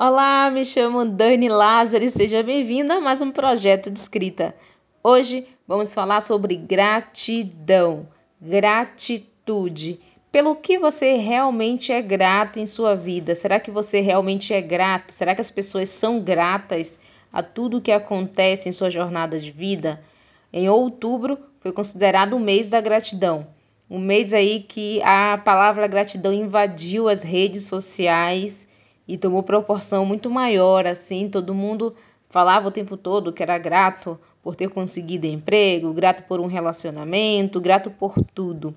Olá, me chamo Dani Lázaro e seja bem-vindo a mais um projeto de escrita. Hoje vamos falar sobre gratidão, gratitude. Pelo que você realmente é grato em sua vida? Será que você realmente é grato? Será que as pessoas são gratas a tudo que acontece em sua jornada de vida? Em outubro foi considerado o mês da gratidão. Um mês aí que a palavra gratidão invadiu as redes sociais e tomou proporção muito maior, assim, todo mundo falava o tempo todo que era grato por ter conseguido emprego, grato por um relacionamento, grato por tudo.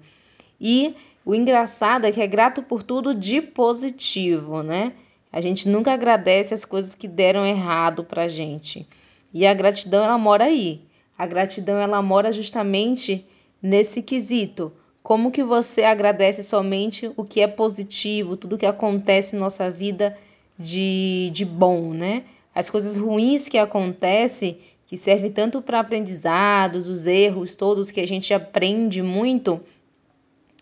E o engraçado é que é grato por tudo de positivo, né? A gente nunca agradece as coisas que deram errado pra gente. E a gratidão ela mora aí. A gratidão ela mora justamente nesse quesito. Como que você agradece somente o que é positivo, tudo que acontece em nossa vida de, de bom, né? As coisas ruins que acontecem, que servem tanto para aprendizados, os erros todos que a gente aprende muito,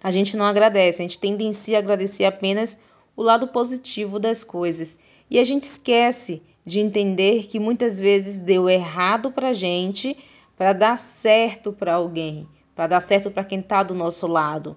a gente não agradece, a gente tendencia a agradecer apenas o lado positivo das coisas. E a gente esquece de entender que muitas vezes deu errado para gente para dar certo para alguém para dar certo para quem está do nosso lado.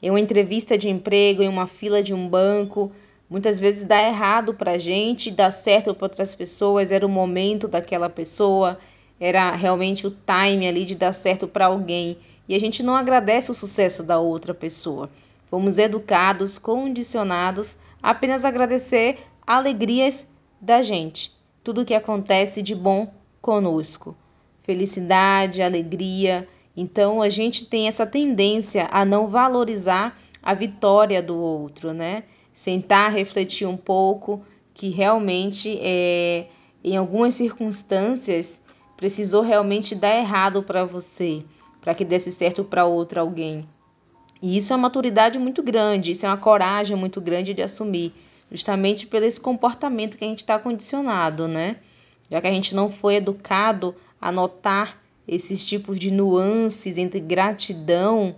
Em uma entrevista de emprego, em uma fila de um banco, muitas vezes dá errado para a gente, dá certo para outras pessoas, era o momento daquela pessoa, era realmente o time ali de dar certo para alguém. E a gente não agradece o sucesso da outra pessoa. Fomos educados, condicionados a apenas agradecer alegrias da gente, tudo que acontece de bom conosco. Felicidade, alegria, então a gente tem essa tendência a não valorizar a vitória do outro, né? Sentar, refletir um pouco que realmente é, em algumas circunstâncias precisou realmente dar errado para você, para que desse certo para outro alguém. E isso é uma maturidade muito grande, isso é uma coragem muito grande de assumir, justamente pelo esse comportamento que a gente está condicionado, né? Já que a gente não foi educado a notar esses tipos de nuances entre gratidão,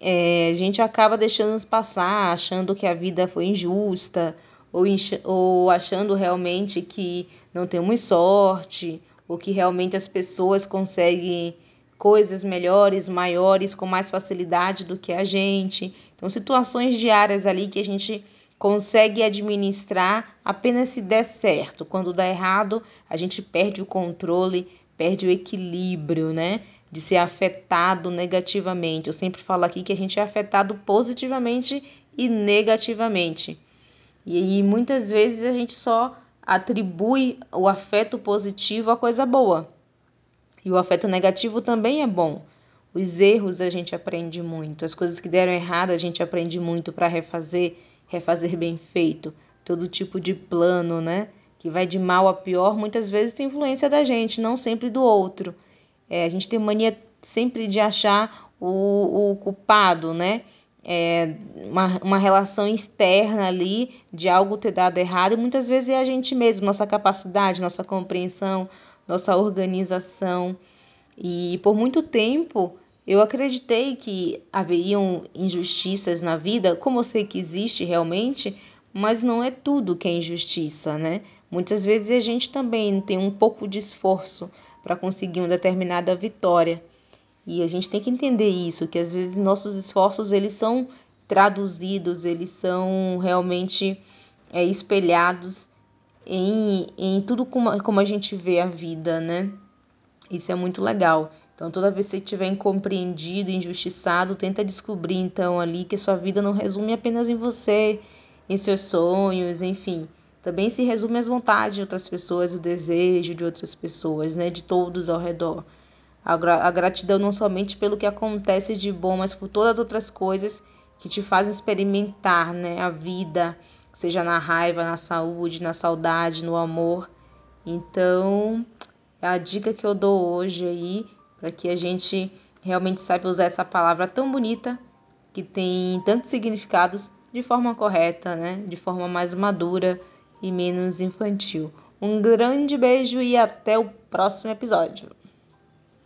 é, a gente acaba deixando passar, achando que a vida foi injusta, ou, ou achando realmente que não temos sorte, ou que realmente as pessoas conseguem coisas melhores, maiores, com mais facilidade do que a gente. Então, situações diárias ali que a gente consegue administrar apenas se der certo. Quando dá errado, a gente perde o controle, perde o equilíbrio, né? De ser afetado negativamente. Eu sempre falo aqui que a gente é afetado positivamente e negativamente. E aí muitas vezes a gente só atribui o afeto positivo a coisa boa. E o afeto negativo também é bom. Os erros a gente aprende muito, as coisas que deram errado a gente aprende muito para refazer, refazer bem feito, todo tipo de plano, né? Que vai de mal a pior, muitas vezes tem influência da gente, não sempre do outro. É, a gente tem mania sempre de achar o, o culpado, né? É, uma, uma relação externa ali de algo ter dado errado, e muitas vezes é a gente mesmo, nossa capacidade, nossa compreensão, nossa organização. E por muito tempo eu acreditei que haveriam injustiças na vida, como eu sei que existe realmente, mas não é tudo que é injustiça, né? Muitas vezes a gente também tem um pouco de esforço para conseguir uma determinada vitória. E a gente tem que entender isso, que às vezes nossos esforços eles são traduzidos, eles são realmente é, espelhados em, em tudo como, como a gente vê a vida, né? Isso é muito legal. Então, toda vez que você estiver incompreendido, injustiçado, tenta descobrir então ali que sua vida não resume apenas em você, em seus sonhos, enfim. Também se resume às vontades de outras pessoas, o desejo de outras pessoas, né, de todos ao redor. A, gra a gratidão não somente pelo que acontece de bom, mas por todas as outras coisas que te fazem experimentar, né, a vida, seja na raiva, na saúde, na saudade, no amor. Então, é a dica que eu dou hoje aí para que a gente realmente saiba usar essa palavra tão bonita que tem tantos significados de forma correta, né? De forma mais madura e menos infantil. Um grande beijo e até o próximo episódio.